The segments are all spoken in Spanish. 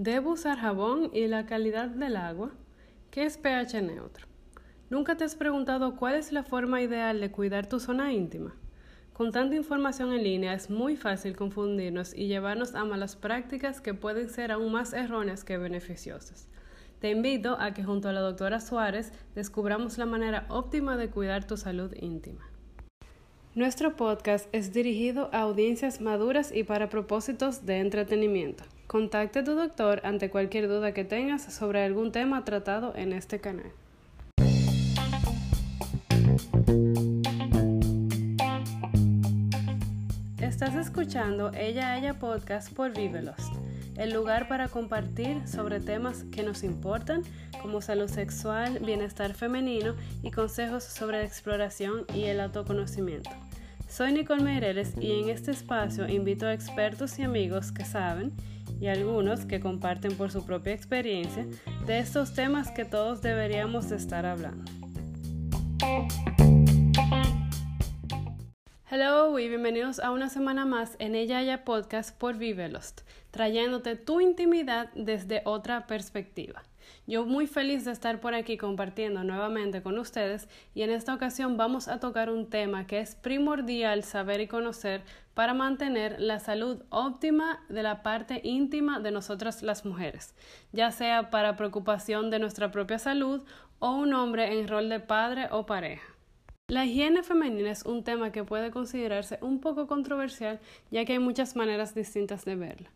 ¿Debo usar jabón y la calidad del agua? ¿Qué es pH neutro? ¿Nunca te has preguntado cuál es la forma ideal de cuidar tu zona íntima? Con tanta información en línea es muy fácil confundirnos y llevarnos a malas prácticas que pueden ser aún más erróneas que beneficiosas. Te invito a que junto a la doctora Suárez descubramos la manera óptima de cuidar tu salud íntima. Nuestro podcast es dirigido a audiencias maduras y para propósitos de entretenimiento. Contacte a tu doctor ante cualquier duda que tengas sobre algún tema tratado en este canal. Estás escuchando Ella Ella Podcast por Vivelost, el lugar para compartir sobre temas que nos importan como salud sexual, bienestar femenino y consejos sobre exploración y el autoconocimiento. Soy Nicole Meireles y en este espacio invito a expertos y amigos que saben, y algunos que comparten por su propia experiencia, de estos temas que todos deberíamos estar hablando. Hello y bienvenidos a una semana más en Ella Ya Podcast por Vivelost, trayéndote tu intimidad desde otra perspectiva. Yo muy feliz de estar por aquí compartiendo nuevamente con ustedes y en esta ocasión vamos a tocar un tema que es primordial saber y conocer para mantener la salud óptima de la parte íntima de nosotras las mujeres, ya sea para preocupación de nuestra propia salud o un hombre en rol de padre o pareja. La higiene femenina es un tema que puede considerarse un poco controversial ya que hay muchas maneras distintas de verla.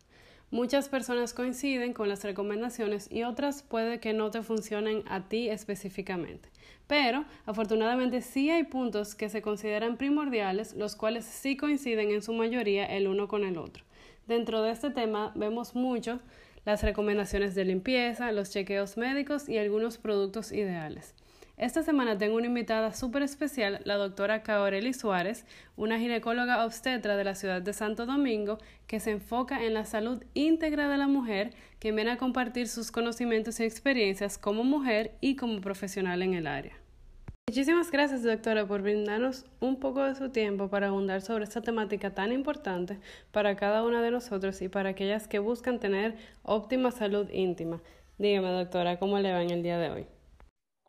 Muchas personas coinciden con las recomendaciones y otras puede que no te funcionen a ti específicamente. Pero, afortunadamente, sí hay puntos que se consideran primordiales, los cuales sí coinciden en su mayoría el uno con el otro. Dentro de este tema vemos mucho las recomendaciones de limpieza, los chequeos médicos y algunos productos ideales. Esta semana tengo una invitada súper especial, la doctora Caoreli Suárez, una ginecóloga obstetra de la ciudad de Santo Domingo que se enfoca en la salud íntegra de la mujer, que viene a compartir sus conocimientos y experiencias como mujer y como profesional en el área. Muchísimas gracias, doctora, por brindarnos un poco de su tiempo para abundar sobre esta temática tan importante para cada una de nosotros y para aquellas que buscan tener óptima salud íntima. Dígame, doctora, ¿cómo le va en el día de hoy?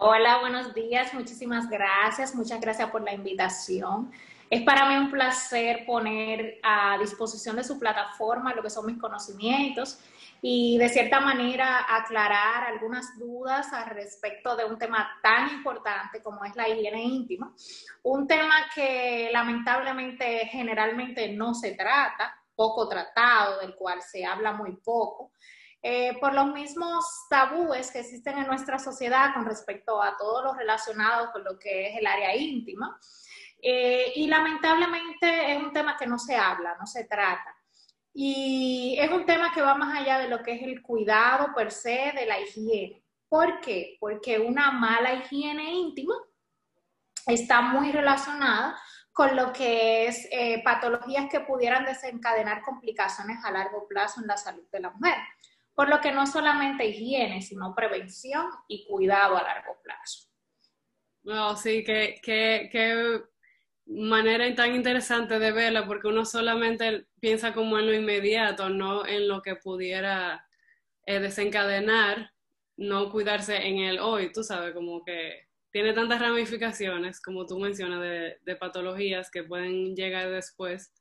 Hola, buenos días. Muchísimas gracias. Muchas gracias por la invitación. Es para mí un placer poner a disposición de su plataforma lo que son mis conocimientos y de cierta manera aclarar algunas dudas al respecto de un tema tan importante como es la higiene íntima. Un tema que lamentablemente generalmente no se trata, poco tratado, del cual se habla muy poco. Eh, por los mismos tabúes que existen en nuestra sociedad con respecto a todo lo relacionado con lo que es el área íntima. Eh, y lamentablemente es un tema que no se habla, no se trata. Y es un tema que va más allá de lo que es el cuidado per se de la higiene. ¿Por qué? Porque una mala higiene íntima está muy relacionada con lo que es eh, patologías que pudieran desencadenar complicaciones a largo plazo en la salud de la mujer. Por lo que no solamente higiene, sino prevención y cuidado a largo plazo. No, sí, qué, qué, manera tan interesante de verla, porque uno solamente piensa como en lo inmediato, no en lo que pudiera eh, desencadenar, no cuidarse en el hoy, tú sabes, como que tiene tantas ramificaciones, como tú mencionas, de, de patologías que pueden llegar después.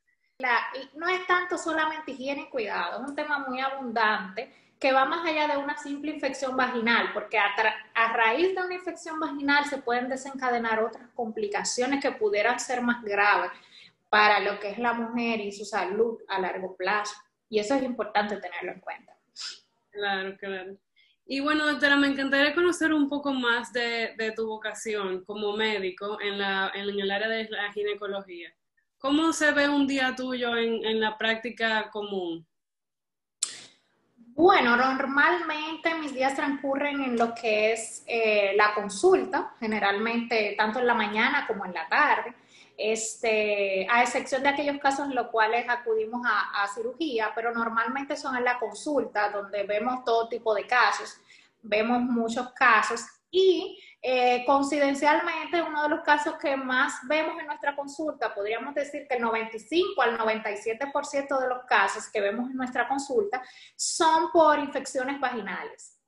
No es tanto solamente higiene y cuidado, es un tema muy abundante que va más allá de una simple infección vaginal, porque a, raíz de una infección vaginal se pueden desencadenar otras complicaciones que pudieran ser más graves para lo que es la mujer y su salud a largo plazo. Y eso es importante tenerlo en cuenta. Claro, claro. Y bueno, doctora, me encantaría conocer un poco más de, tu vocación como médico en, la, en, el área de la ginecología. ¿Cómo se ve un día tuyo en, en la práctica común? Bueno, normalmente mis días transcurren en lo que es eh, la consulta, generalmente tanto en la mañana como en la tarde, este, a excepción de aquellos casos en los cuales acudimos a, cirugía, pero normalmente son en la consulta donde vemos todo tipo de casos, vemos muchos casos y Eh, coincidencialmente, uno de los casos que más vemos en nuestra consulta, podríamos decir que el 95 al 97% de los casos que vemos en nuestra consulta son por infecciones vaginales.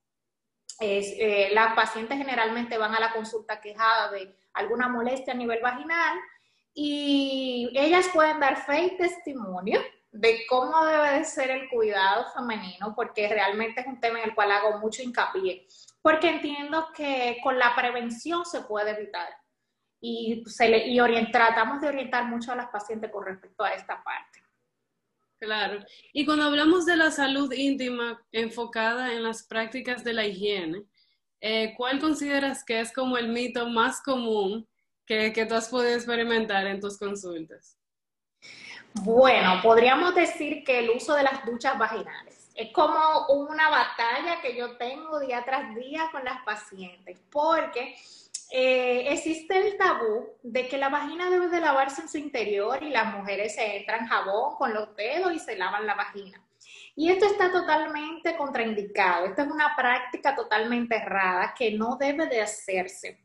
Eh, las pacientes generalmente van a la consulta quejada de alguna molestia a nivel vaginal y ellas pueden dar fe y testimonio de cómo debe de ser el cuidado femenino, porque realmente es un tema en el cual hago mucho hincapié porque entiendo que con la prevención se puede evitar. Y, se le, y tratamos de orientar mucho a las pacientes con respecto a esta parte. Claro. Y cuando hablamos de la salud íntima enfocada en las prácticas de la higiene, eh, ¿cuál consideras que es como el mito más común que, que tú has podido experimentar en tus consultas? Bueno, podríamos decir que el uso de las duchas vaginales es como una batalla que yo tengo día tras día con las pacientes, porque eh, existe el tabú de que la vagina debe de lavarse en su interior y las mujeres se entran jabón con los dedos y se lavan la vagina. Y esto está totalmente contraindicado. Esto es una práctica totalmente errada que no debe de hacerse.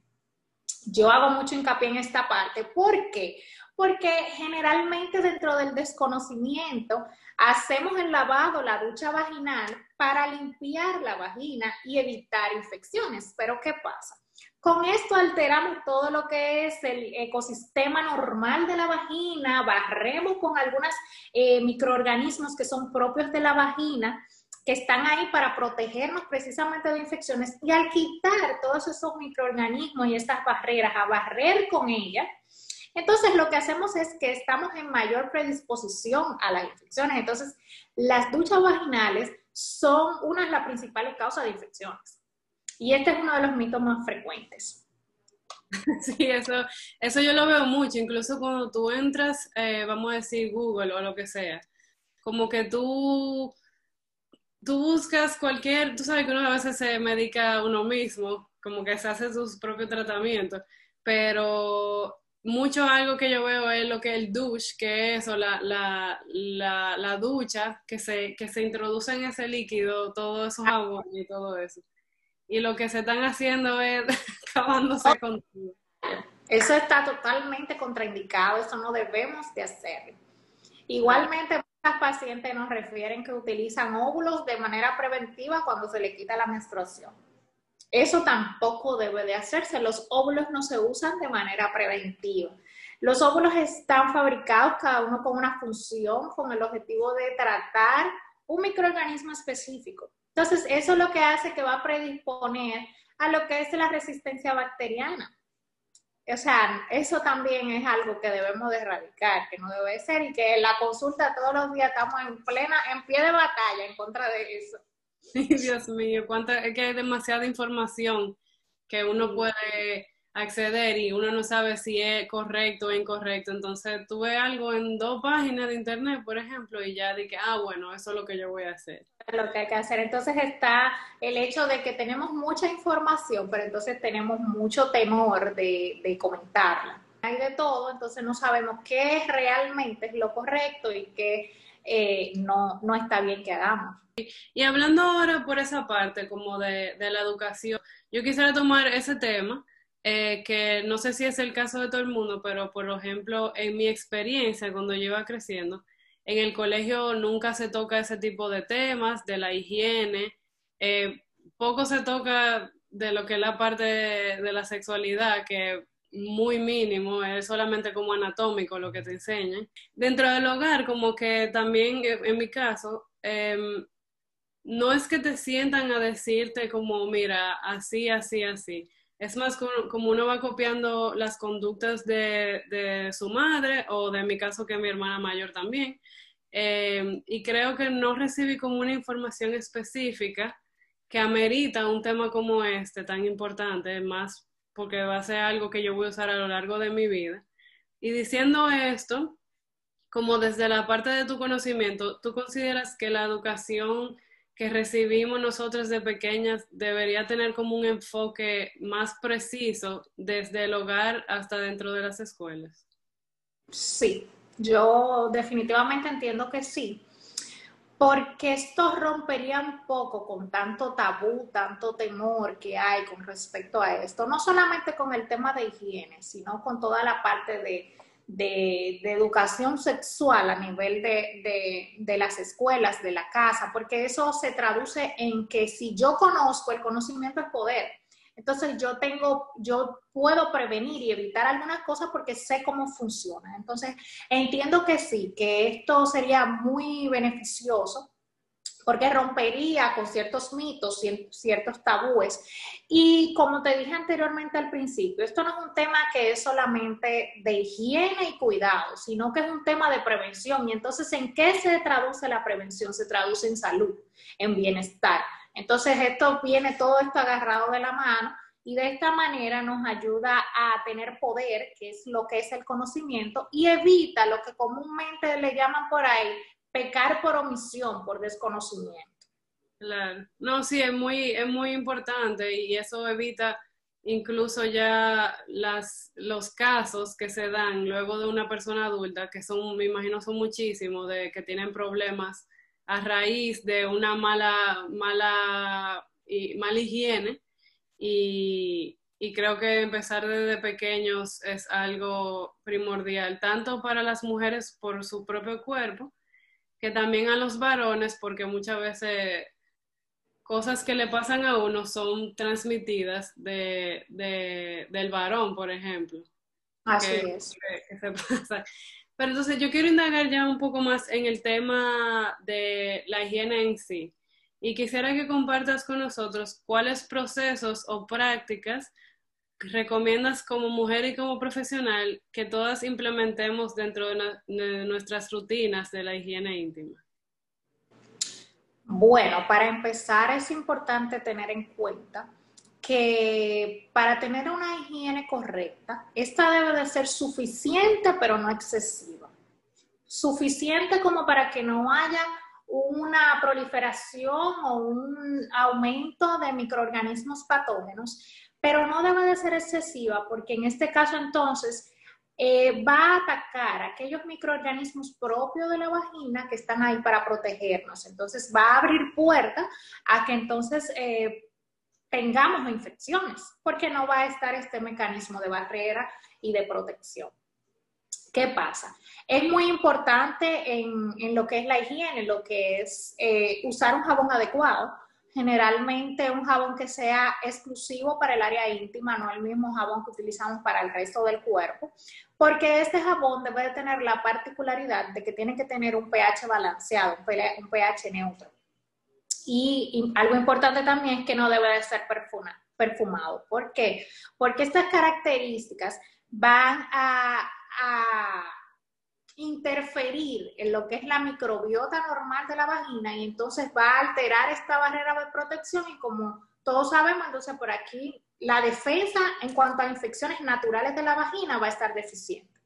Yo hago mucho hincapié en esta parte. ¿Por qué? Porque generalmente dentro del desconocimiento Hacemos el lavado, la ducha vaginal para limpiar la vagina y evitar infecciones. Pero ¿qué pasa? Con esto alteramos todo lo que es el ecosistema normal de la vagina, barremos con algunos eh, microorganismos que son propios de la vagina, que están ahí para protegernos precisamente de infecciones. Y al quitar todos esos microorganismos y estas barreras, a barrer con ellas, entonces, lo que hacemos es que estamos en mayor predisposición a las infecciones. Entonces, las duchas vaginales son una de las principales causas de infecciones. Y este es uno de los mitos más frecuentes. Sí, eso, eso yo lo veo mucho, incluso cuando tú entras, eh, vamos a decir Google o lo que sea, como que tú, tú buscas cualquier, tú sabes que uno a veces se medica uno mismo, como que se hace sus propios tratamientos, pero mucho algo que yo veo es lo que es el douche, que es eso, la, la, la, la ducha, que se, que se introduce en ese líquido, todo esos jabón y todo eso. Y lo que se están haciendo es acabándose con todo. Eso está totalmente contraindicado, eso no debemos de hacer. Igualmente, muchas pacientes nos refieren que utilizan óvulos de manera preventiva cuando se le quita la menstruación. Eso tampoco debe de hacerse. Los óvulos no se usan de manera preventiva. Los óvulos están fabricados cada uno con una función, con el objetivo de tratar un microorganismo específico. Entonces, eso es lo que hace que va a predisponer a lo que es la resistencia bacteriana. O sea, eso también es algo que debemos de erradicar, que no debe ser y que en la consulta todos los días estamos en plena, en pie de batalla en contra de eso. Dios mío, cuánta, es que hay demasiada información que uno puede acceder y uno no sabe si es correcto o incorrecto. Entonces, tuve algo en dos páginas de internet, por ejemplo, y ya dije, ah, bueno, eso es lo que yo voy a hacer. Lo que hay que hacer. Entonces está el hecho de que tenemos mucha información, pero entonces tenemos mucho temor de, de comentarla. Hay de todo, entonces no sabemos qué es realmente lo correcto y qué eh, no, no está bien que hagamos. Y hablando ahora por esa parte, como de, la educación, yo quisiera tomar ese tema, eh, que no sé si es el caso de todo el mundo, pero por ejemplo, en mi experiencia, cuando yo iba creciendo, en el colegio nunca se toca ese tipo de temas, de la higiene, eh, poco se toca de lo que es la parte de, la sexualidad, que muy mínimo, es solamente como anatómico lo que te enseñan. Dentro del hogar, como que también, en mi caso, em, no es que te sientan a decirte como, mira, así, así, así. Es más como, uno va copiando las conductas de, su madre o de mi caso que mi hermana mayor también. Eh, y creo que no recibí como una información específica que amerita un tema como este tan importante, más porque va a ser algo que yo voy a usar a lo largo de mi vida. Y diciendo esto, como desde la parte de tu conocimiento, ¿tú consideras que la educación que recibimos nosotros de pequeñas debería tener como un enfoque más preciso desde el hogar hasta dentro de las escuelas? Sí, yo definitivamente entiendo que sí, porque esto rompería un poco con tanto tabú, tanto temor que hay con respecto a esto, no solamente con el tema de higiene, sino con toda la parte de, educación sexual a nivel de, de, las escuelas, de la casa, porque eso se traduce en que si yo conozco, el conocimiento es poder. Entonces yo tengo, yo puedo prevenir y evitar algunas cosas porque sé cómo funciona. Entonces entiendo que sí, que esto sería muy beneficioso porque rompería con ciertos mitos, ciertos tabúes. Y como te dije anteriormente al principio, esto no es un tema que es solamente de higiene y cuidado, sino que es un tema de prevención. Y entonces, ¿en qué se traduce la prevención? Se traduce en salud, en bienestar. Entonces, esto viene todo esto agarrado de la mano y de esta manera nos ayuda a tener poder, que es lo que es el conocimiento, y evita lo que comúnmente le llaman por ahí pecar por omisión, por desconocimiento. Claro, no, sí, es muy, es muy importante y eso evita incluso ya las, los casos que se dan luego de una persona adulta, que son, me imagino, son muchísimos, de que tienen problemas a raíz de una mala, mala, y, mala higiene y, creo que empezar desde pequeños es algo primordial, tanto para las mujeres por su propio cuerpo, que también a los varones, porque muchas veces cosas que le pasan a uno son transmitidas de, del varón, por ejemplo. Así es. Pero entonces yo quiero indagar ya un poco más en el tema de la higiene en sí. Y quisiera que compartas con nosotros cuáles procesos o prácticas recomiendas como mujer y como profesional que todas implementemos dentro de, nuestras rutinas de la higiene íntima. Bueno, para empezar es importante tener en cuenta que para tener una higiene correcta, esta debe de ser suficiente pero no excesiva. Suficiente como para que no haya una proliferación o un aumento de microorganismos patógenos, pero no debe de ser excesiva porque en este caso entonces eh, va a atacar aquellos microorganismos propios de la vagina que están ahí para protegernos. Entonces va a abrir puerta a que entonces eh, tengamos infecciones, porque no va a estar este mecanismo de barrera y de protección. ¿Qué pasa? Es muy importante en, lo que es la higiene, lo que es eh, usar un jabón adecuado. Generalmente un jabón que sea exclusivo para el área íntima, no el mismo jabón que utilizamos para el resto del cuerpo, porque este jabón debe de tener la particularidad de que tiene que tener un pH balanceado, un pH neutro. Y, algo importante también es que no debe de ser perfumado. ¿Por qué? Porque estas características van a, interferir en lo que es la microbiota normal de la vagina y entonces va a alterar esta barrera de protección y como todos sabemos, entonces por aquí la defensa en cuanto a infecciones naturales de la vagina va a estar deficiente.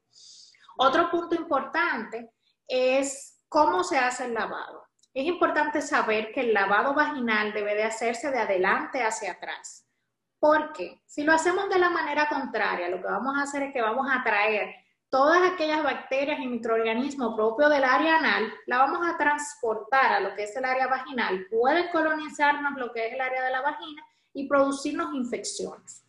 Otro punto importante es cómo se hace el lavado. Es importante saber que el lavado vaginal debe de hacerse de adelante hacia atrás. Porque si lo hacemos de la manera contraria, lo que vamos a hacer es que vamos a traer todas aquellas bacterias y microorganismos propios del área anal, la vamos a transportar a lo que es el área vaginal. Puede colonizarnos lo que es el área de la vagina y producirnos infecciones.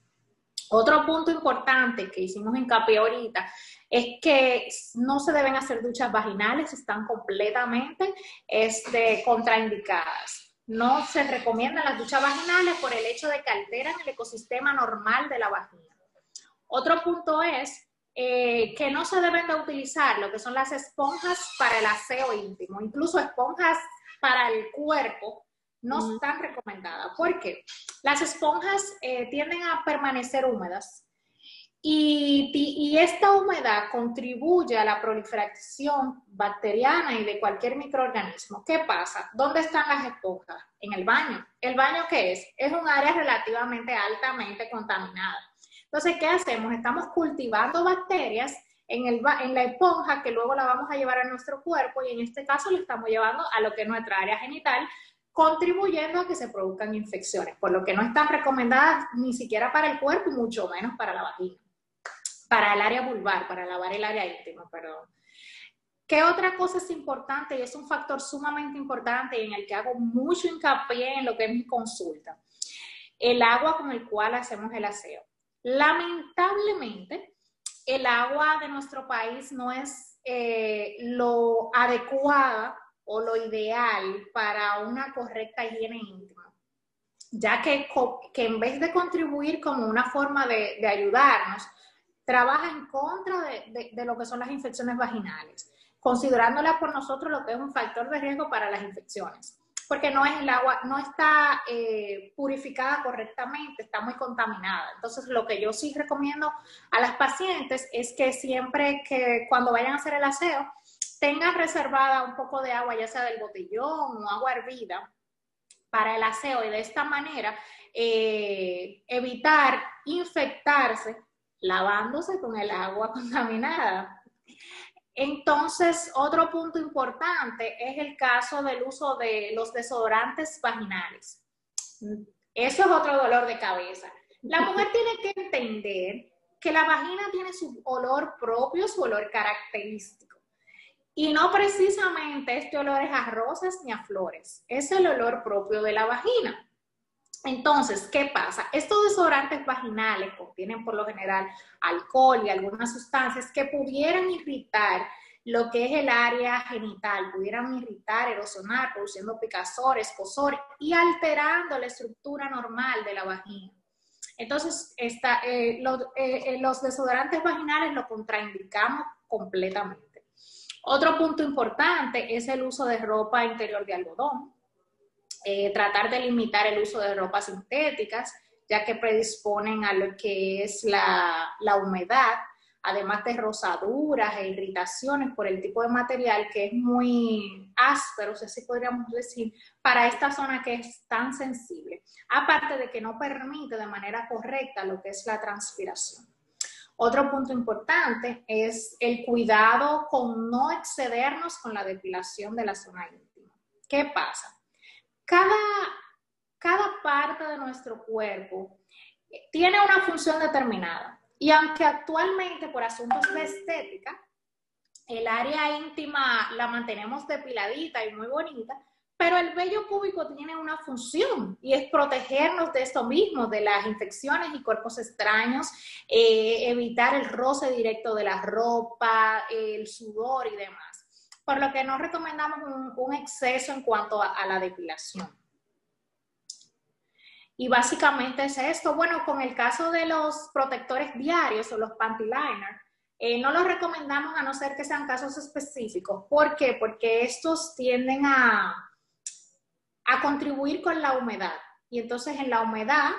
Otro punto importante que hicimos hincapié ahorita es que no se deben hacer duchas vaginales, están completamente este, contraindicadas. No se recomiendan las duchas vaginales por el hecho de que alteran el ecosistema normal de la vagina. Otro punto es eh, que no se deben de utilizar lo que son las esponjas para el aseo íntimo, incluso esponjas para el cuerpo no están recomendadas. ¿Por qué? Las esponjas eh, tienden a permanecer húmedas y, esta humedad contribuye a la proliferación bacteriana y de cualquier microorganismo. ¿Qué pasa? ¿Dónde están las esponjas? En el baño. ¿El baño qué es? Es un área relativamente altamente contaminada. Entonces, ¿qué hacemos? Estamos cultivando bacterias en, la esponja que luego la vamos a llevar a nuestro cuerpo y en este caso le estamos llevando a lo que es nuestra área genital, contribuyendo a que se produzcan infecciones, por lo que no están recomendadas ni siquiera para el cuerpo mucho menos para la vagina para el área vulvar, para lavar el área íntima, perdón. ¿Qué otra cosa es importante y es un factor sumamente importante en el que hago mucho hincapié en lo que es mi consulta? El agua con el cual hacemos el aseo. Lamentablemente, el agua de nuestro país no es eh, lo adecuada o lo ideal para una correcta higiene íntima, ya que, que en vez de contribuir como una forma de, de ayudarnos, trabaja en contra de, de, lo que son las infecciones vaginales, considerándola por nosotros lo que es un factor de riesgo para las infecciones, porque no es el agua, no está eh, purificada correctamente, está muy contaminada. Entonces, lo que yo sí recomiendo a las pacientes es que siempre que cuando vayan a hacer el aseo, tengan reservada un poco de agua, ya sea del botellón o agua hervida, para el aseo y de esta manera eh, evitar infectarse lavándose con el agua contaminada. Entonces, otro punto importante es el caso del uso de los desodorantes vaginales. Eso es otro dolor de cabeza. La mujer tiene que entender que la vagina tiene su olor propio, su olor característico. Y no precisamente este olor es a rosas ni a flores, es el olor propio de la vagina. Entonces, ¿qué pasa? Estos desodorantes vaginales contienen por lo general alcohol y algunas sustancias que pudieran irritar lo que es el área genital, pudieran irritar, erosionar, produciendo picazor, escosor y alterando la estructura normal de la vagina. Entonces, eh, eh, eh, los desodorantes vaginales lo contraindicamos completamente. Otro punto importante es el uso de ropa interior de algodón eh, tratar de limitar el uso de ropas sintéticas, ya que predisponen a lo que es la, la humedad, además de rosaduras e irritaciones por el tipo de material que es muy áspero, o sea, así podríamos decir, para esta zona que es tan sensible. Aparte de que no permite de manera correcta lo que es la transpiración. Otro punto importante es el cuidado con no excedernos con la depilación de la zona íntima. ¿Qué pasa? Cada, cada parte de nuestro cuerpo tiene una función determinada. Y aunque actualmente por asuntos de estética, el área íntima la mantenemos depiladita y muy bonita, pero el vello púbico tiene una función y es protegernos de esto mismo, de las infecciones y cuerpos extraños, eh, evitar el roce directo de la ropa, el sudor y demás por lo que no recomendamos un, exceso en cuanto a, la depilación. Y básicamente es esto. Bueno, con el caso de los protectores diarios o los panty liners, eh, no los recomendamos a no ser que sean casos específicos. ¿Por qué? Porque estos tienden a, a contribuir con la humedad. Y entonces en la humedad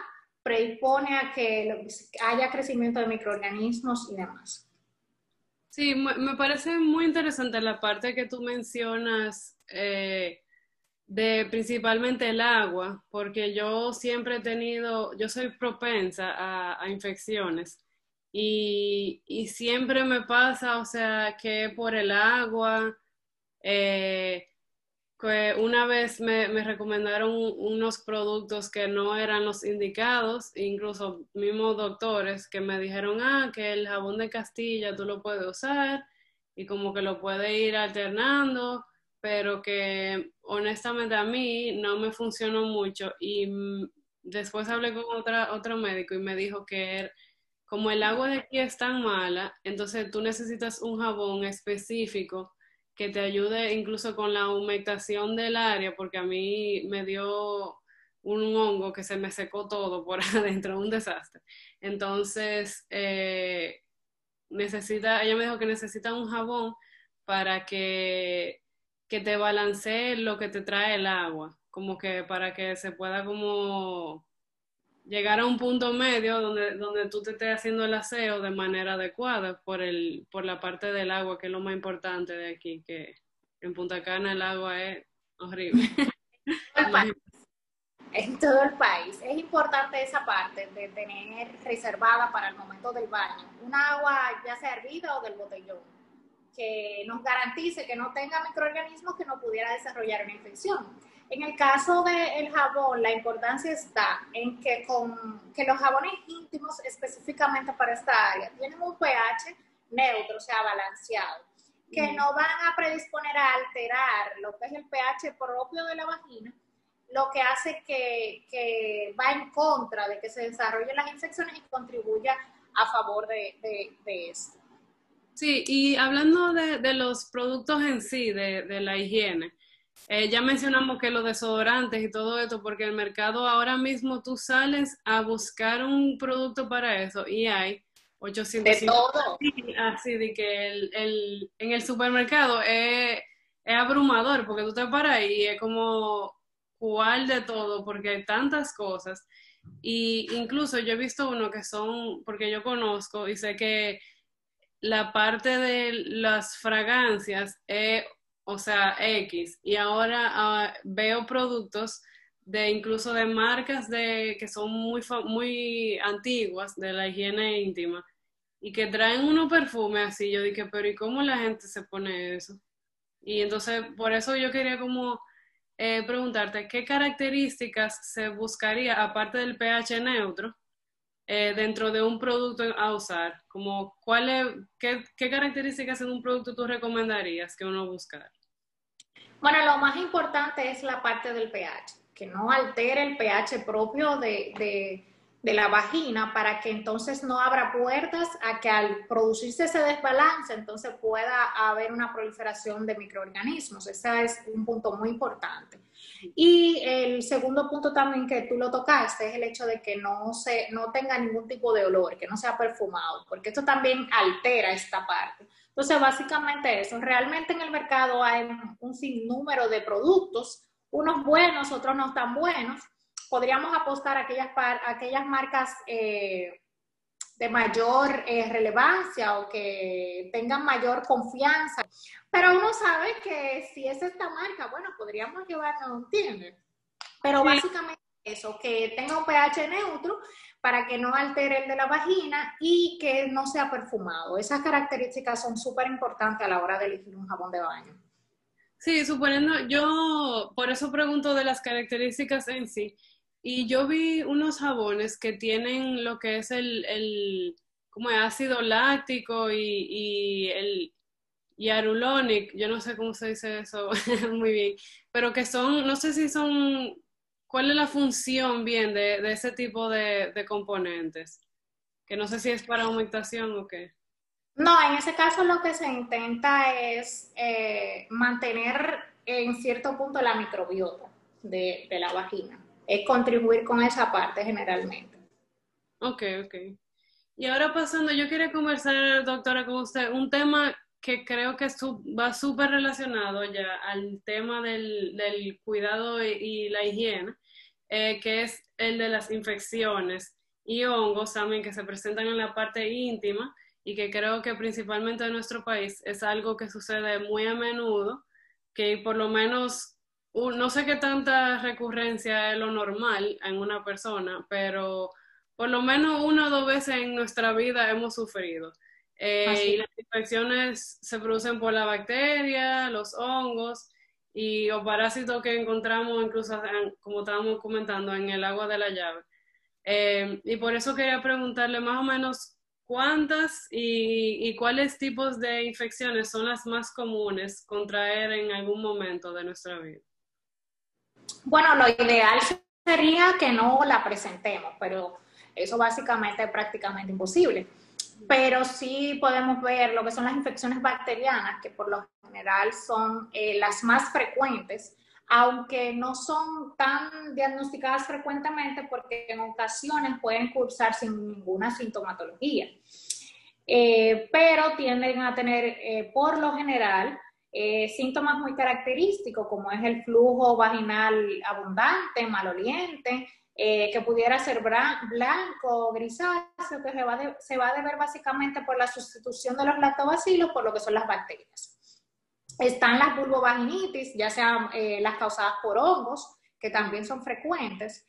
predispone a que haya crecimiento de microorganismos y demás. Sí, me parece muy interesante la parte que tú mencionas eh, de principalmente el agua, porque yo siempre he tenido, yo soy propensa a, infecciones y, y, siempre me pasa, o sea, que por el agua, eh, que una vez me, me, recomendaron unos productos que no eran los indicados, incluso mismos doctores que me dijeron, ah, que el jabón de Castilla tú lo puedes usar y como que lo puedes ir alternando, pero que honestamente a mí no me funcionó mucho y después hablé con otra, otro médico y me dijo que como el agua de aquí es tan mala, entonces tú necesitas un jabón específico que te ayude incluso con la humectación del área, porque a mí me dio un hongo que se me secó todo por adentro, un desastre. Entonces, eh, necesita, ella me dijo que necesita un jabón para que, que te balancee lo que te trae el agua, como que para que se pueda como llegar a un punto medio donde, donde tú te estés haciendo el aseo de manera adecuada por, el, por la parte del agua, que es lo más importante de aquí, que en Punta Cana el agua es horrible. en todo el país. Es importante esa parte de tener reservada para el momento del baño una agua ya sea hervida o del botellón, que nos garantice que no tenga microorganismos que no pudiera desarrollar una infección. En el caso del jabón, la importancia está en que, con, que los jabones íntimos específicamente para esta área tienen un pH neutro, o sea, balanceado. que no van a predisponer a alterar lo que es el pH propio de la vagina, lo que hace que, va en contra de que se desarrollen las infecciones y contribuya a favor de, esto. Sí, y hablando de, los productos en sí, de, la higiene, eh, ya mencionamos que los desodorantes y todo esto, porque el mercado ahora mismo tú sales a buscar un producto para eso y hay 800. De todo. Así de que el, en el supermercado es, es abrumador, porque tú te paras ahí y es como cuál de todo, porque hay tantas cosas. Y incluso yo he visto uno que son, porque yo conozco y sé que la parte de las fragancias es, o sea, X. Y ahora ah, veo productos de incluso de marcas de que son muy muy antiguas de la higiene íntima y que traen unos perfumes así. Yo dije, pero ¿y cómo la gente se pone eso? Y entonces por eso yo quería como eh, preguntarte qué características se buscaría, aparte del pH neutro, eh, dentro de un producto a usar, como cuál qué, características en un producto tú recomendarías que uno buscara. Bueno, lo más importante es la parte del pH, que no altere el pH propio de, de la vagina para que entonces no abra puertas a que al producirse ese desbalance entonces pueda haber una proliferación de microorganismos. Ese es un punto muy importante. Y el segundo punto también que tú lo tocaste es el hecho de que no, se, no tenga ningún tipo de olor, que no sea perfumado, porque esto también altera esta parte. Entonces, básicamente eso. Realmente en el mercado hay un sinnúmero de productos, unos buenos, otros no tan buenos podríamos apostar a aquellas, aquellas marcas eh, de mayor eh, relevancia o que tengan mayor confianza. Pero uno sabe que si es esta marca, bueno, podríamos llevarnos, ¿entiendes? Pero básicamente eso, que tenga un pH neutro para que no altere el de la vagina y que no sea perfumado. Esas características son súper importantes a la hora de elegir un jabón de baño. Sí, suponiendo, yo por eso pregunto de las características en sí. Y yo vi unos jabones que tienen lo que es el, el como ácido láctico y, y el yarulonic, yo no sé cómo se dice eso muy bien, pero que son, no sé si son, ¿cuál es la función bien de, de ese tipo de, de, componentes? Que no sé si es para aumentación o qué. No, en ese caso lo que se intenta es eh, mantener en cierto punto la microbiota de, de la vagina es contribuir con esa parte generalmente. Ok, ok. Y ahora pasando, yo quería conversar, doctora, con usted, un tema que creo que va súper relacionado ya al tema del, cuidado y, la higiene, eh, que es el de las infecciones y hongos también que se presentan en la parte íntima y que creo que principalmente en nuestro país es algo que sucede muy a menudo, que por lo menos no sé qué tanta recurrencia es lo normal en una persona, pero por lo menos una o dos veces en nuestra vida hemos sufrido. Eh, y las infecciones se producen por la bacteria, los hongos y los parásitos que encontramos incluso, como estábamos comentando, en el agua de la llave. Eh, y por eso quería preguntarle más o menos cuántas y, y, cuáles tipos de infecciones son las más comunes contraer en algún momento de nuestra vida. Bueno, lo ideal sería que no la presentemos, pero eso básicamente es prácticamente imposible. Pero sí podemos ver lo que son las infecciones bacterianas, que por lo general son eh, las más frecuentes, aunque no son tan diagnosticadas frecuentemente porque en ocasiones pueden cursar sin ninguna sintomatología. Eh, pero tienden a tener, eh, por lo general, síntomas muy característicos, como es el flujo vaginal abundante, maloliente, eh, que pudiera ser blanco o grisáceo, que se va, se a deber básicamente por la sustitución de los lactobacilos por lo que son las bacterias. Están las vulvovaginitis, ya sean eh, las causadas por hongos, que también son frecuentes,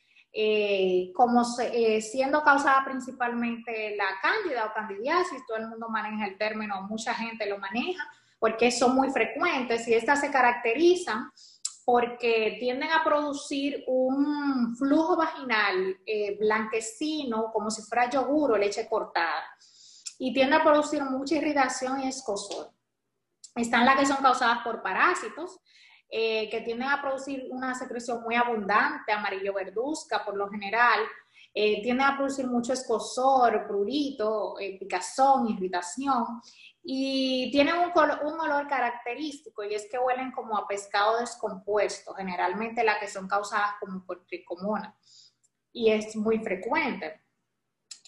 como siendo causada principalmente la cándida o candidiasis, todo el mundo maneja el término, mucha gente lo maneja, porque son muy frecuentes y estas se caracterizan porque tienden a producir un flujo vaginal eh, blanquecino, como si fuera yogur o leche cortada, y tienden a producir mucha irritación y escosor. Están las que son causadas por parásitos, eh, que tienden a producir una secreción muy abundante, amarillo verduzca por lo general, eh, tienden a producir mucho escosor, prurito, picazón, irritación y tienen un, olor característico y es que huelen como a pescado descompuesto, generalmente las que son causadas como por tricomona y es muy frecuente.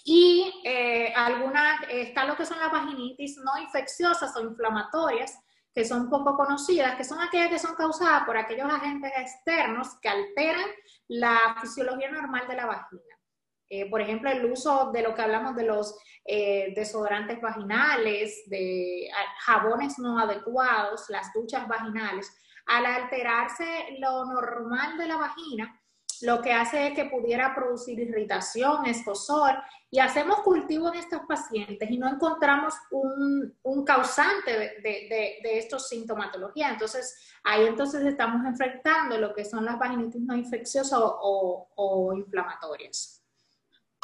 Y eh, algunas, está lo que son las vaginitis no infecciosas o inflamatorias, que son poco conocidas, que son aquellas que son causadas por aquellos agentes externos que alteran la fisiología normal de la vagina. Eh, por ejemplo, el uso de lo que hablamos de los eh, desodorantes vaginales, de jabones no adecuados, las duchas vaginales, al alterarse lo normal de la vagina, lo que hace es que pudiera producir irritación, escosor, y hacemos cultivo en estos pacientes y no encontramos un, causante de, estos sintomatologías. Entonces, ahí entonces estamos enfrentando lo que son las vaginitis no infecciosas o, inflamatorias.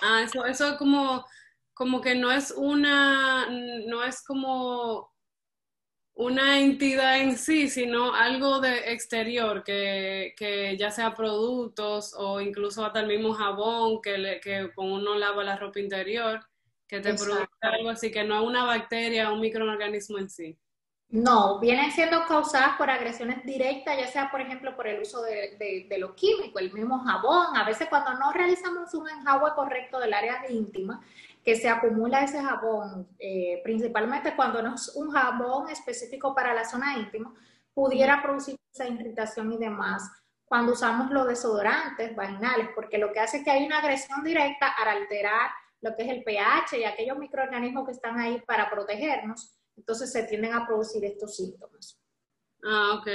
Ah, eso, eso como, como que no es una, no es como una entidad en sí, sino algo de exterior, que, que ya sea productos o incluso hasta el mismo jabón que, le, que con uno lava la ropa interior, que te produce algo así, que no es una bacteria o un microorganismo en sí. No, vienen siendo causadas por agresiones directas, ya sea, por ejemplo, por el uso de, de, de lo químico, el mismo jabón. A veces cuando no realizamos un enjabue correcto del área íntima, que se acumula ese jabón, eh, principalmente cuando no es un jabón específico para la zona íntima, pudiera producir esa irritación y demás cuando usamos los desodorantes vaginales, porque lo que hace es que hay una agresión directa al alterar lo que es el pH y aquellos microorganismos que están ahí para protegernos, entonces se tienden a producir estos síntomas. Ah, ok.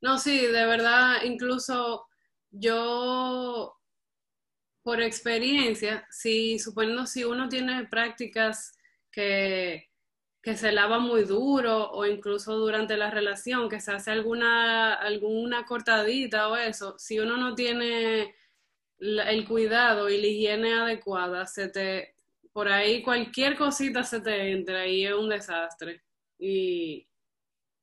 No, sí, de verdad, incluso yo por experiencia, si suponiendo si uno tiene prácticas que, que se lava muy duro o incluso durante la relación, que se hace alguna, alguna cortadita o eso, si uno no tiene el cuidado y la higiene adecuada, se te, por ahí cualquier cosita se te entra y es un desastre. Y,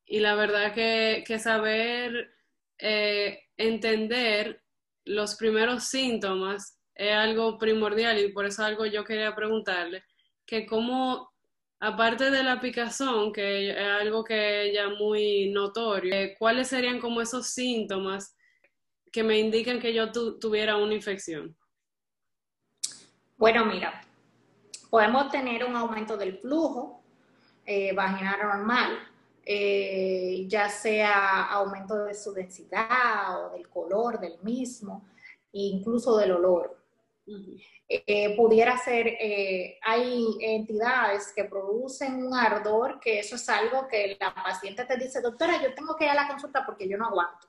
la verdad que, saber eh, entender los primeros síntomas es algo primordial y por eso algo yo quería preguntarle, que como, aparte de la picazón, que es algo que ya muy notorio, eh, ¿cuáles serían como esos síntomas que me indican que yo tuviera una infección? Bueno, mira, podemos tener un aumento del flujo eh, vaginal normal, eh, ya sea aumento de su densidad o del color del mismo, incluso del olor. Eh, pudiera ser, eh, hay entidades que producen un ardor, que eso es algo que la paciente te dice, doctora, yo tengo que ir a la consulta porque yo no aguanto.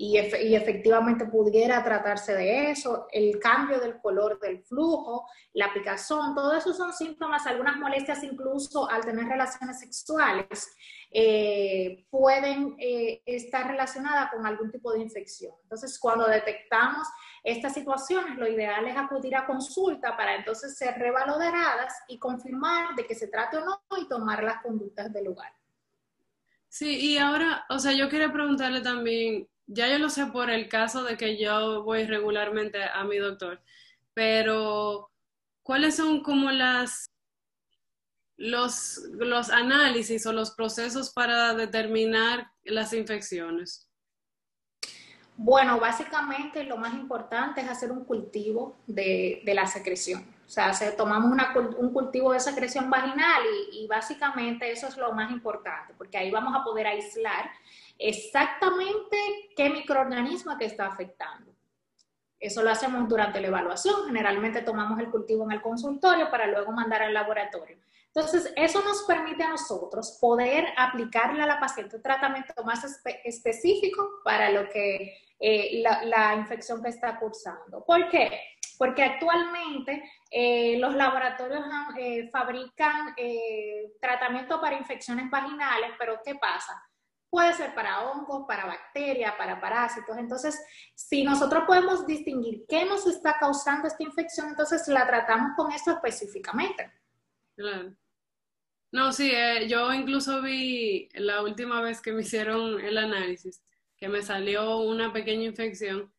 Y, y, efectivamente pudiera tratarse de eso, el cambio del color del flujo, la picazón, todo eso son síntomas, algunas molestias incluso al tener relaciones sexuales eh, pueden estar relacionadas con algún tipo de infección. Entonces, cuando detectamos estas situaciones, lo ideal es acudir a consulta para entonces ser revaloradas y confirmar de que se trate o no y tomar las conductas del lugar. Sí, y ahora, o sea, yo quería preguntarle también, ya yo lo sé por el caso de que yo voy regularmente a mi doctor, pero ¿cuáles son como las los, los análisis o los procesos para determinar las infecciones? Bueno, básicamente lo más importante es hacer un cultivo de, la secreción. O sea, tomamos un cultivo de secreción vaginal y, básicamente eso es lo más importante, porque ahí vamos a poder aislar exactamente qué microorganismo que está afectando. Eso lo hacemos durante la evaluación. Generalmente tomamos el cultivo en el consultorio para luego mandar al laboratorio. Entonces, eso nos permite a nosotros poder aplicarle a la paciente un tratamiento más específico para lo que eh, la, infección que está cursando. ¿Por qué? Porque actualmente eh, los laboratorios eh, fabrican tratamiento para infecciones vaginales, pero ¿qué pasa? Puede ser para hongos, para bacterias, para parásitos. Entonces, si nosotros podemos distinguir qué nos está causando esta infección, entonces la tratamos con esto específicamente. Claro. No, sí, eh, yo incluso vi la última vez que me hicieron el análisis, que me salió una pequeña infección.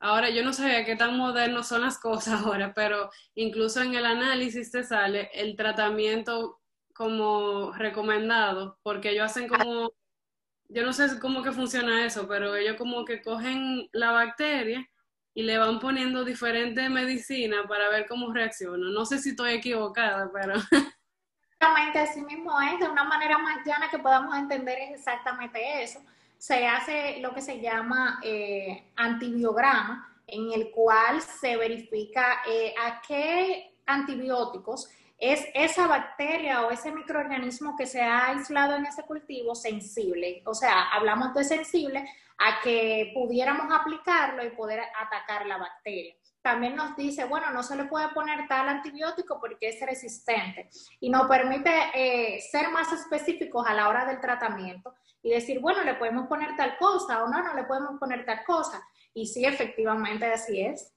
Ahora, yo no sabía qué tan modernos son las cosas ahora, pero incluso en el análisis te sale el tratamiento como recomendado, porque ellos hacen como, yo no sé cómo que funciona eso, pero ellos como que cogen la bacteria y le van poniendo diferentes medicinas para ver cómo reacciona. No sé si estoy equivocada, pero... Exactamente, así mismo es, de una manera más llana que podamos entender es exactamente eso. Se hace lo que se llama eh, antibiograma, en el cual se verifica eh, a qué antibióticos es esa bacteria o ese microorganismo que se ha aislado en ese cultivo sensible. O sea, hablamos de sensible a que pudiéramos aplicarlo y poder atacar la bacteria también nos dice, bueno, no se le puede poner tal antibiótico porque es resistente y nos permite eh, ser más específicos a la hora del tratamiento y decir, bueno, le podemos poner tal cosa o no, no le podemos poner tal cosa. Y sí, efectivamente así es.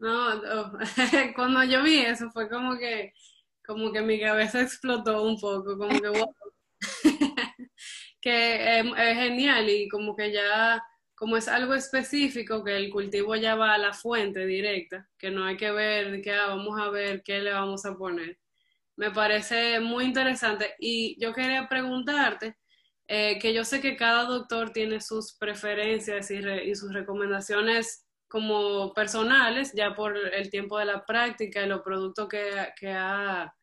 No, cuando yo vi eso fue como que, como que mi cabeza explotó un poco, como que, wow. que em, es genial y como que ya como es algo específico, que el cultivo ya va a la fuente directa, que no hay que ver, que ah, vamos a ver qué le vamos a poner. Me parece muy interesante y yo quería preguntarte, eh, que yo sé que cada doctor tiene sus preferencias y, sus recomendaciones como personales, ya por el tiempo de la práctica y los productos que, que ha,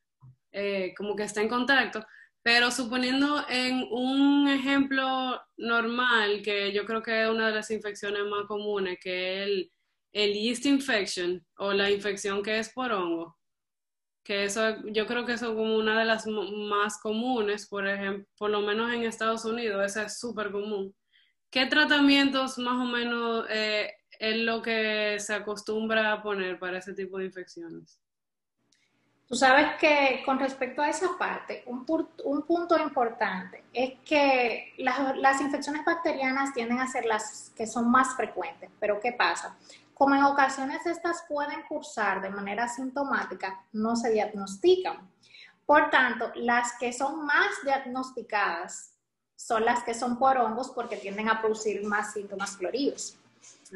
eh, como que está en contacto, pero suponiendo en un ejemplo normal, que yo creo que es una de las infecciones más comunes, que es el, el yeast infection o la infección que es por hongo, que eso yo creo que eso es como una de las más comunes, por ejemplo, por lo menos en Estados Unidos, esa es súper común. ¿Qué tratamientos más o menos eh, es lo que se acostumbra a poner para ese tipo de infecciones? Tú sabes que con respecto a esa parte, un, punto importante es que las, infecciones bacterianas tienden a ser las que son más frecuentes, pero ¿qué pasa? Como en ocasiones estas pueden cursar de manera sintomática, no se diagnostican. Por tanto, las que son más diagnosticadas son las que son por hongos porque tienden a producir más síntomas floridos.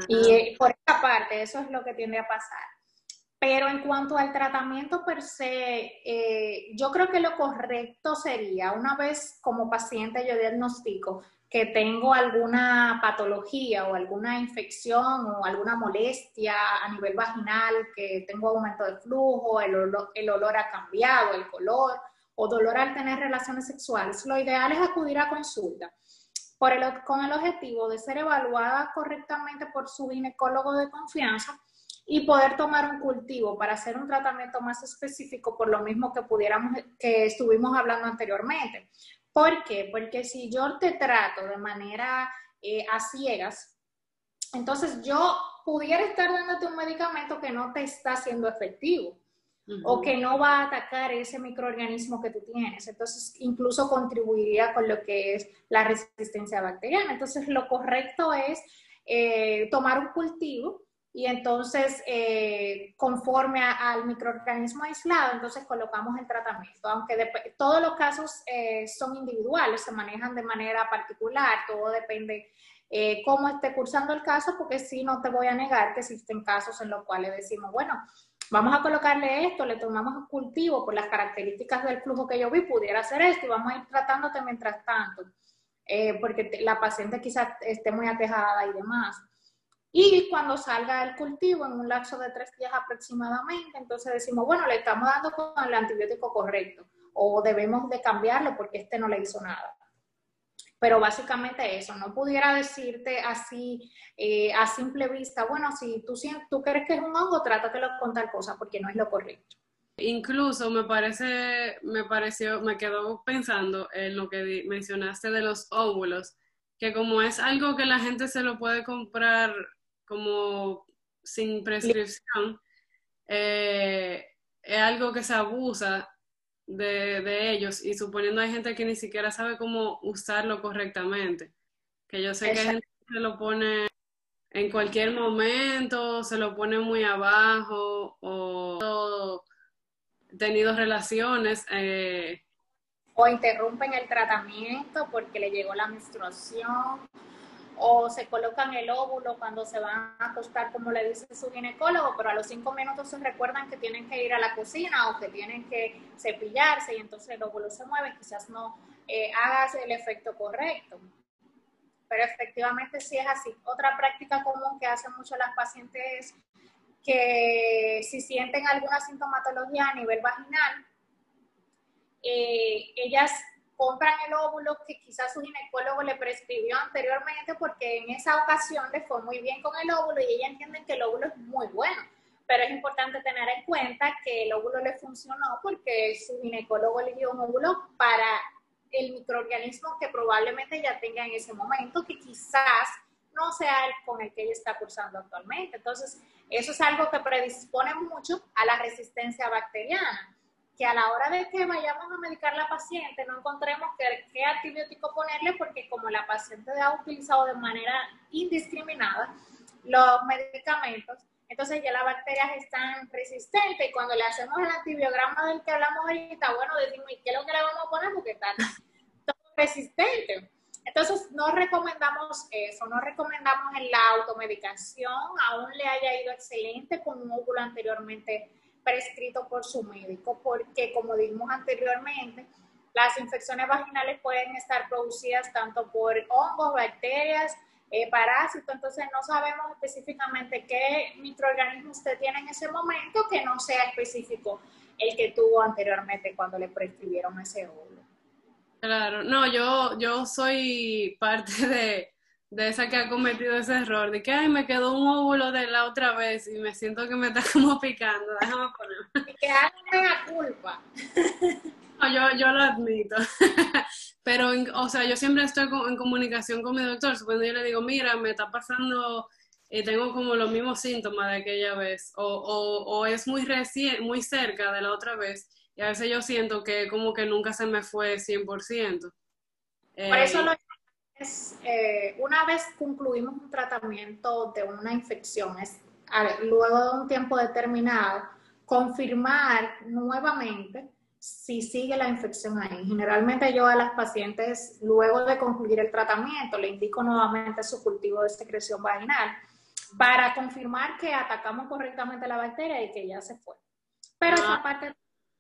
Y eh, por esta parte, eso es lo que tiende a pasar. Pero en cuanto al tratamiento per se, eh, yo creo que lo correcto sería, una vez como paciente yo diagnostico que tengo alguna patología o alguna infección o alguna molestia a nivel vaginal, que tengo aumento de flujo, el olor, el olor ha cambiado, el color o dolor al tener relaciones sexuales, lo ideal es acudir a consulta. Por el, con el objetivo de ser evaluada correctamente por su ginecólogo de confianza y poder tomar un cultivo para hacer un tratamiento más específico por lo mismo que pudiéramos, que estuvimos hablando anteriormente. ¿Por qué? Porque si yo te trato de manera eh, a ciegas, entonces yo pudiera estar dándote un medicamento que no te está siendo efectivo o que no va a atacar ese microorganismo que tú tienes. Entonces, incluso contribuiría con lo que es la resistencia bacteriana. Entonces, lo correcto es eh, tomar un cultivo y entonces eh, conforme al microorganismo aislado, entonces colocamos el tratamiento, aunque todos los casos eh, son individuales, se manejan de manera particular, todo depende eh, cómo esté cursando el caso, porque sí no te voy a negar que existen casos en los cuales decimos, bueno, vamos a colocarle esto, le tomamos cultivo por las características del flujo que yo vi, pudiera hacer esto y vamos a ir tratándote mientras tanto, porque la paciente quizás esté muy aquejada y demás. Y cuando salga el cultivo en un lapso de tres días aproximadamente, entonces decimos, bueno, le estamos dando con el antibiótico correcto o debemos de cambiarlo porque este no le hizo nada. Pero básicamente eso, no pudiera decirte así eh, a simple vista, bueno, si tú, tú crees que es un hongo, trátatelo con tal cosa porque no es lo correcto. Incluso me parece, me pareció, me quedó pensando en lo que mencionaste de los óvulos, que como es algo que la gente se lo puede comprar como sin prescripción, eh, es algo que se abusa de, ellos y suponiendo hay gente que ni siquiera sabe cómo usarlo correctamente. Que yo sé que hay gente que se lo pone en cualquier momento, se lo pone muy abajo o tenido relaciones. Eh, o interrumpen el tratamiento porque le llegó la menstruación, o se colocan el óvulo cuando se van a acostar, como le dice su ginecólogo, pero a los cinco minutos se recuerdan que tienen que ir a la cocina o que tienen que cepillarse y entonces el óvulo se mueve, quizás no eh, hagas el efecto correcto. Pero efectivamente sí es así. Otra práctica común que hacen mucho las pacientes es que si sienten alguna sintomatología a nivel vaginal, eh, ellas compran el óvulo que quizás su ginecólogo le prescribió anteriormente porque en esa ocasión le fue muy bien con el óvulo y ella entiende que el óvulo es muy bueno. Pero es importante tener en cuenta que el óvulo le funcionó porque su ginecólogo le dio un óvulo para el microorganismo que probablemente ya tenga en ese momento, que quizás no sea el con el que ella está cursando actualmente. Entonces, eso es algo que predispone mucho a la resistencia bacteriana que a la hora de que vayamos a medicar la paciente no encontremos qué, antibiótico ponerle porque como la paciente ha utilizado de manera indiscriminada los medicamentos, entonces ya las bacterias están resistentes y cuando le hacemos el antibiograma del que hablamos ahorita, bueno, decimos, ¿y qué es lo que le vamos a poner? Porque está todo resistente. Entonces, no recomendamos eso, no recomendamos en la automedicación, aún le haya ido excelente con un óvulo anteriormente prescrito por su médico, porque como dijimos anteriormente, las infecciones vaginales pueden estar producidas tanto por hongos, bacterias, eh, parásitos, entonces no sabemos específicamente qué microorganismo usted tiene en ese momento que no sea específico el que tuvo anteriormente cuando le prescribieron ese óvulo. Claro, no, yo, yo soy parte de, de esa que ha cometido ese error, de que, ay, me quedó un óvulo de la otra vez y me siento que me está como picando, déjame poner. Y que alguien la culpa. No, yo, yo lo admito. Pero, o sea, yo siempre estoy en comunicación con mi doctor, supongo yo le digo, mira, me está pasando y tengo como los mismos síntomas de aquella vez, o, o, o es muy recién, muy cerca de la otra vez, y a veces yo siento que como que nunca se me fue 100%. Por eso eh, lo eh, una vez concluimos un tratamiento de una infección, es, luego de un tiempo determinado, confirmar nuevamente si sigue la infección ahí. Generalmente yo a las pacientes, luego de concluir el tratamiento, le indico nuevamente su cultivo de secreción vaginal para confirmar que atacamos correctamente la bacteria y que ya se fue. Pero esa ah. parte,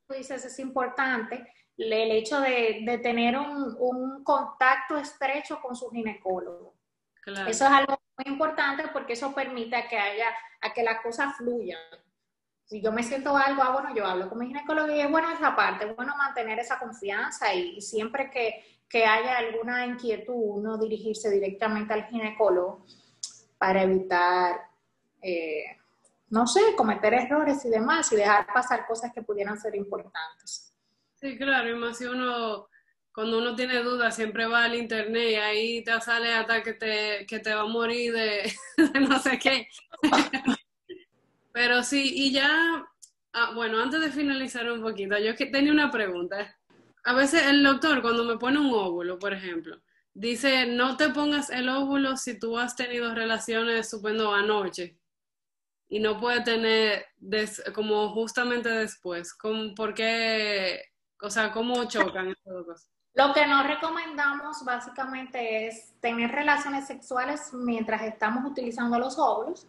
tú dices, es importante el hecho de, tener un, contacto estrecho con su ginecólogo. Eso es algo muy importante porque eso permite que haya, a que la cosa fluya. Si yo me siento algo, ah, bueno, yo hablo con mi ginecólogo y es bueno esa parte, es bueno mantener esa confianza y, siempre que, haya alguna inquietud, uno dirigirse directamente al ginecólogo para evitar, eh, no sé, cometer errores y demás y dejar pasar cosas que pudieran ser importantes. Sí, claro, y más si uno, cuando uno tiene dudas, siempre va al internet y ahí te sale hasta que te, que te va a morir de, no sé qué. Pero sí, y ya, ah, bueno, antes de finalizar un poquito, yo que tenía una pregunta. A veces el doctor, cuando me pone un óvulo, por ejemplo, dice, no te pongas el óvulo si tú has tenido relaciones, supongo, anoche. Y no puede tener como justamente después. ¿Por qué o sea, ¿cómo chocan dos cosas? Lo que no recomendamos básicamente es tener relaciones sexuales mientras estamos utilizando los óvulos,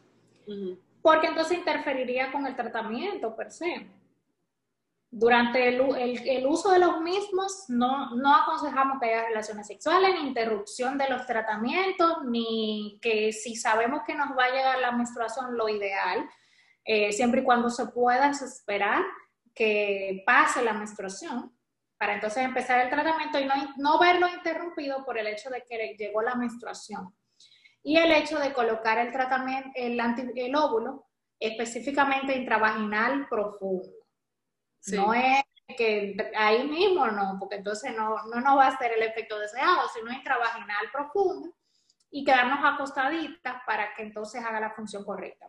porque entonces interferiría con el tratamiento per se. Durante el, uso de los mismos no, no, aconsejamos que haya relaciones sexuales, ni interrupción de los tratamientos, ni que si sabemos que nos va a llegar la menstruación, lo ideal, eh, siempre y cuando se pueda esperar que pase la menstruación para entonces empezar el tratamiento y no, verlo interrumpido por el hecho de que llegó la menstruación. Y el hecho de colocar el tratamiento, el, el óvulo específicamente intravaginal profundo. No es que ahí mismo no, porque entonces no, no nos va a hacer el efecto deseado, sino intravaginal profundo y quedarnos acostaditas para que entonces haga la función correcta.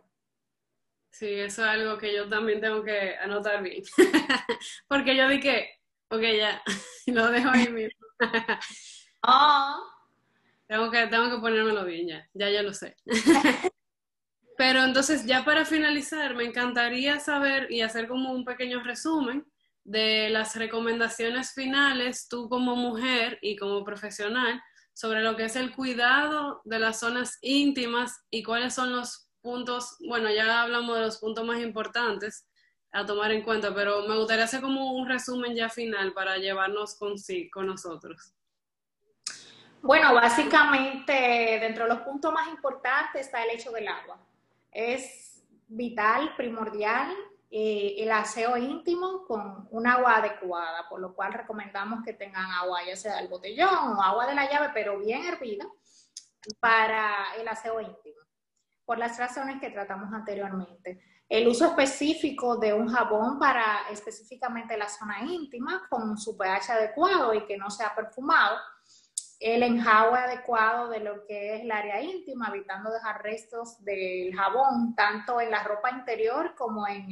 Sí, eso es algo que yo también tengo que anotar bien. Porque yo dije, ok, ya, lo dejo ahí mismo. oh. tengo, que, tengo que ponérmelo bien ya, ya ya lo sé. Pero entonces, ya para finalizar, me encantaría saber y hacer como un pequeño resumen de las recomendaciones finales, tú como mujer y como profesional, sobre lo que es el cuidado de las zonas íntimas y cuáles son los puntos, bueno, ya hablamos de los puntos más importantes a tomar en cuenta, pero me gustaría hacer como un resumen ya final para llevarnos con con nosotros. Bueno, básicamente dentro de los puntos más importantes está el hecho del agua. Es vital, primordial eh, el aseo íntimo con un agua adecuada, por lo cual recomendamos que tengan agua, ya sea del botellón o agua de la llave, pero bien hervida para el aseo íntimo, por las razones que tratamos anteriormente. El uso específico de un jabón para específicamente la zona íntima con su pH adecuado y que no sea perfumado el enjague adecuado de lo que es el área íntima, evitando dejar restos del jabón tanto en la ropa interior como en,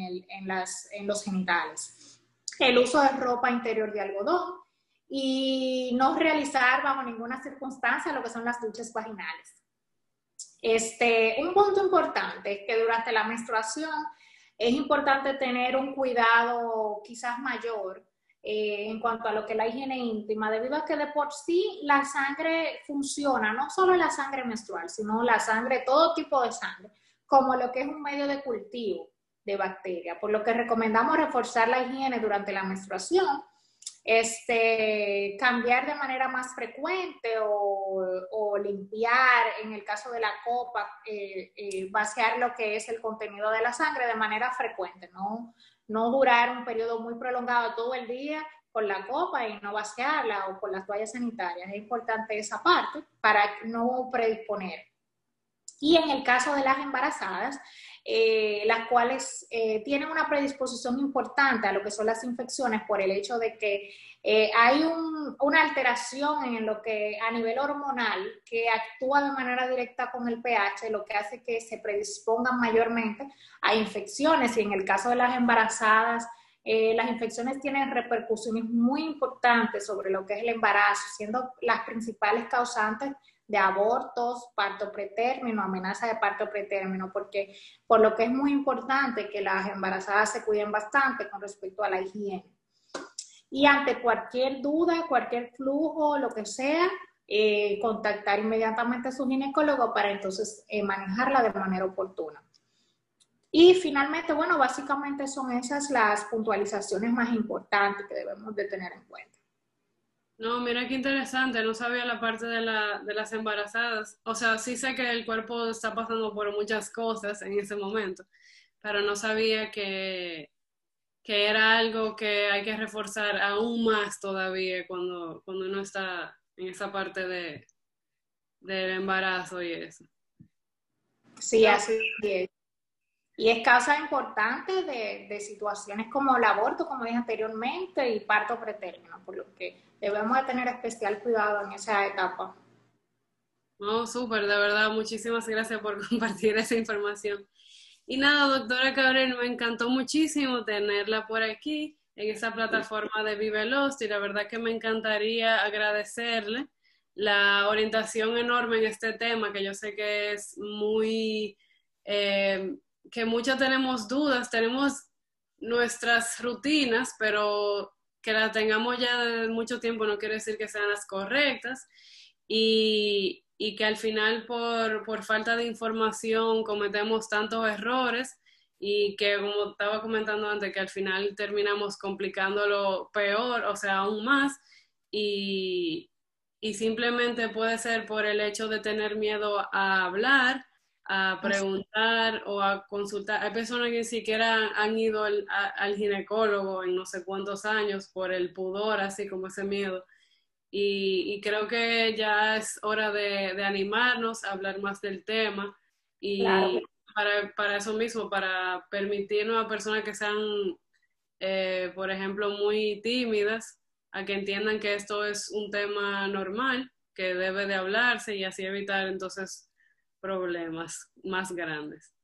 los genitales. El uso de ropa interior de algodón y no realizar bajo ninguna circunstancia lo que son las duchas vaginales. Este, un punto importante es que durante la menstruación es importante tener un cuidado quizás mayor eh, en cuanto a lo que es la higiene íntima, debido a que de por sí la sangre funciona, no solo la sangre menstrual, sino la sangre, todo tipo de sangre, como lo que es un medio de cultivo de bacterias, por lo que recomendamos reforzar la higiene durante la menstruación, este, cambiar de manera más frecuente o, limpiar, en el caso de la copa, eh, eh, vaciar lo que es el contenido de la sangre de manera frecuente, no, no durar un periodo muy prolongado todo el día con la copa y no vaciarla o con las toallas sanitarias. Es importante esa parte para no predisponer. Y en el caso de las embarazadas, eh, las cuales eh, tienen una predisposición importante a lo que son las infecciones por el hecho de que eh, hay una alteración en lo que a nivel hormonal que actúa de manera directa con el pH, lo que hace que se predispongan mayormente a infecciones. Y en el caso de las embarazadas, las infecciones tienen repercusiones muy importantes sobre lo que es el embarazo, siendo las principales causantes de abortos, parto pretérmino, amenaza de parto pretérmino, porque por lo que es muy importante que las embarazadas se cuiden bastante con respecto a la higiene. Y ante cualquier duda, cualquier flujo, lo que sea, eh, contactar inmediatamente a su ginecólogo para entonces eh, manejarla de manera oportuna. Y finalmente, bueno, básicamente son esas las puntualizaciones más importantes que debemos de tener en cuenta. No, mira qué interesante, no sabía la parte de, la, de las embarazadas. O sea, sí sé que el cuerpo está pasando por muchas cosas en ese momento, pero no sabía que, que era algo que hay que reforzar aún más todavía cuando, cuando uno está en esa parte de, del embarazo y eso. Sí, así es. Y es causa importante de, de, situaciones como el aborto, como dije anteriormente, y parto pretérmino, por lo que debemos de tener especial cuidado en esa etapa. No, súper, de verdad, muchísimas gracias por compartir esa información. Y nada, doctora Cabrera, me encantó muchísimo tenerla por aquí en esa plataforma de Vive Lost y la verdad que me encantaría agradecerle la orientación enorme en este tema, que yo sé que es muy, eh, que muchos tenemos dudas, tenemos nuestras rutinas, pero que las tengamos ya mucho tiempo no quiere decir que sean las correctas. Y, y que al final por, por falta de información cometemos tantos errores y que como estaba comentando antes, que al final terminamos complicándolo peor, o sea, aún más, y, y simplemente puede ser por el hecho de tener miedo a hablar, a preguntar o a consultar. Hay personas que ni siquiera han ido al, al ginecólogo en no sé cuántos años por el pudor, así como ese miedo. Y, creo que ya es hora de, animarnos a hablar más del tema y para, para, eso mismo, para permitirnos a personas que sean, eh, por ejemplo, muy tímidas, a que entiendan que esto es un tema normal, que debe de hablarse y así evitar entonces problemas más grandes.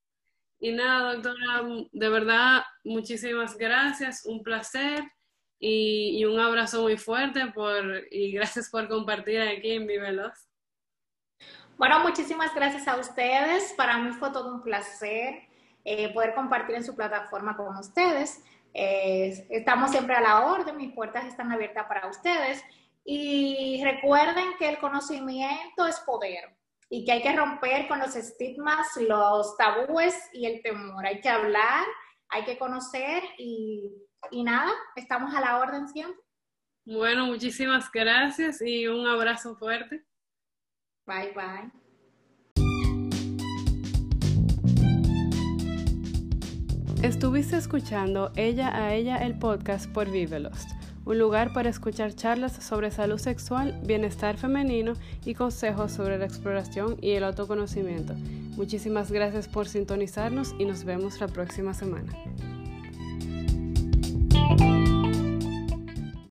Y nada, doctora, de verdad, muchísimas gracias, un placer y, un abrazo muy fuerte por, y gracias por compartir aquí en Vivelos. Bueno, muchísimas gracias a ustedes. Para mí fue todo un placer eh, poder compartir en su plataforma con ustedes. Eh, estamos siempre a la orden, mis puertas están abiertas para ustedes. Y recuerden que el conocimiento es poder y que hay que romper con los estigmas, los tabúes y el temor. Hay que hablar, hay que conocer y, y nada, estamos a la orden siempre. Bueno, muchísimas gracias y un abrazo fuerte. Bye, bye. Estuviste escuchando Ella a Ella el podcast por Vivelost, un lugar para escuchar charlas sobre salud sexual, bienestar femenino y consejos sobre la exploración y el autoconocimiento. Muchísimas gracias por sintonizarnos y nos vemos la próxima semana.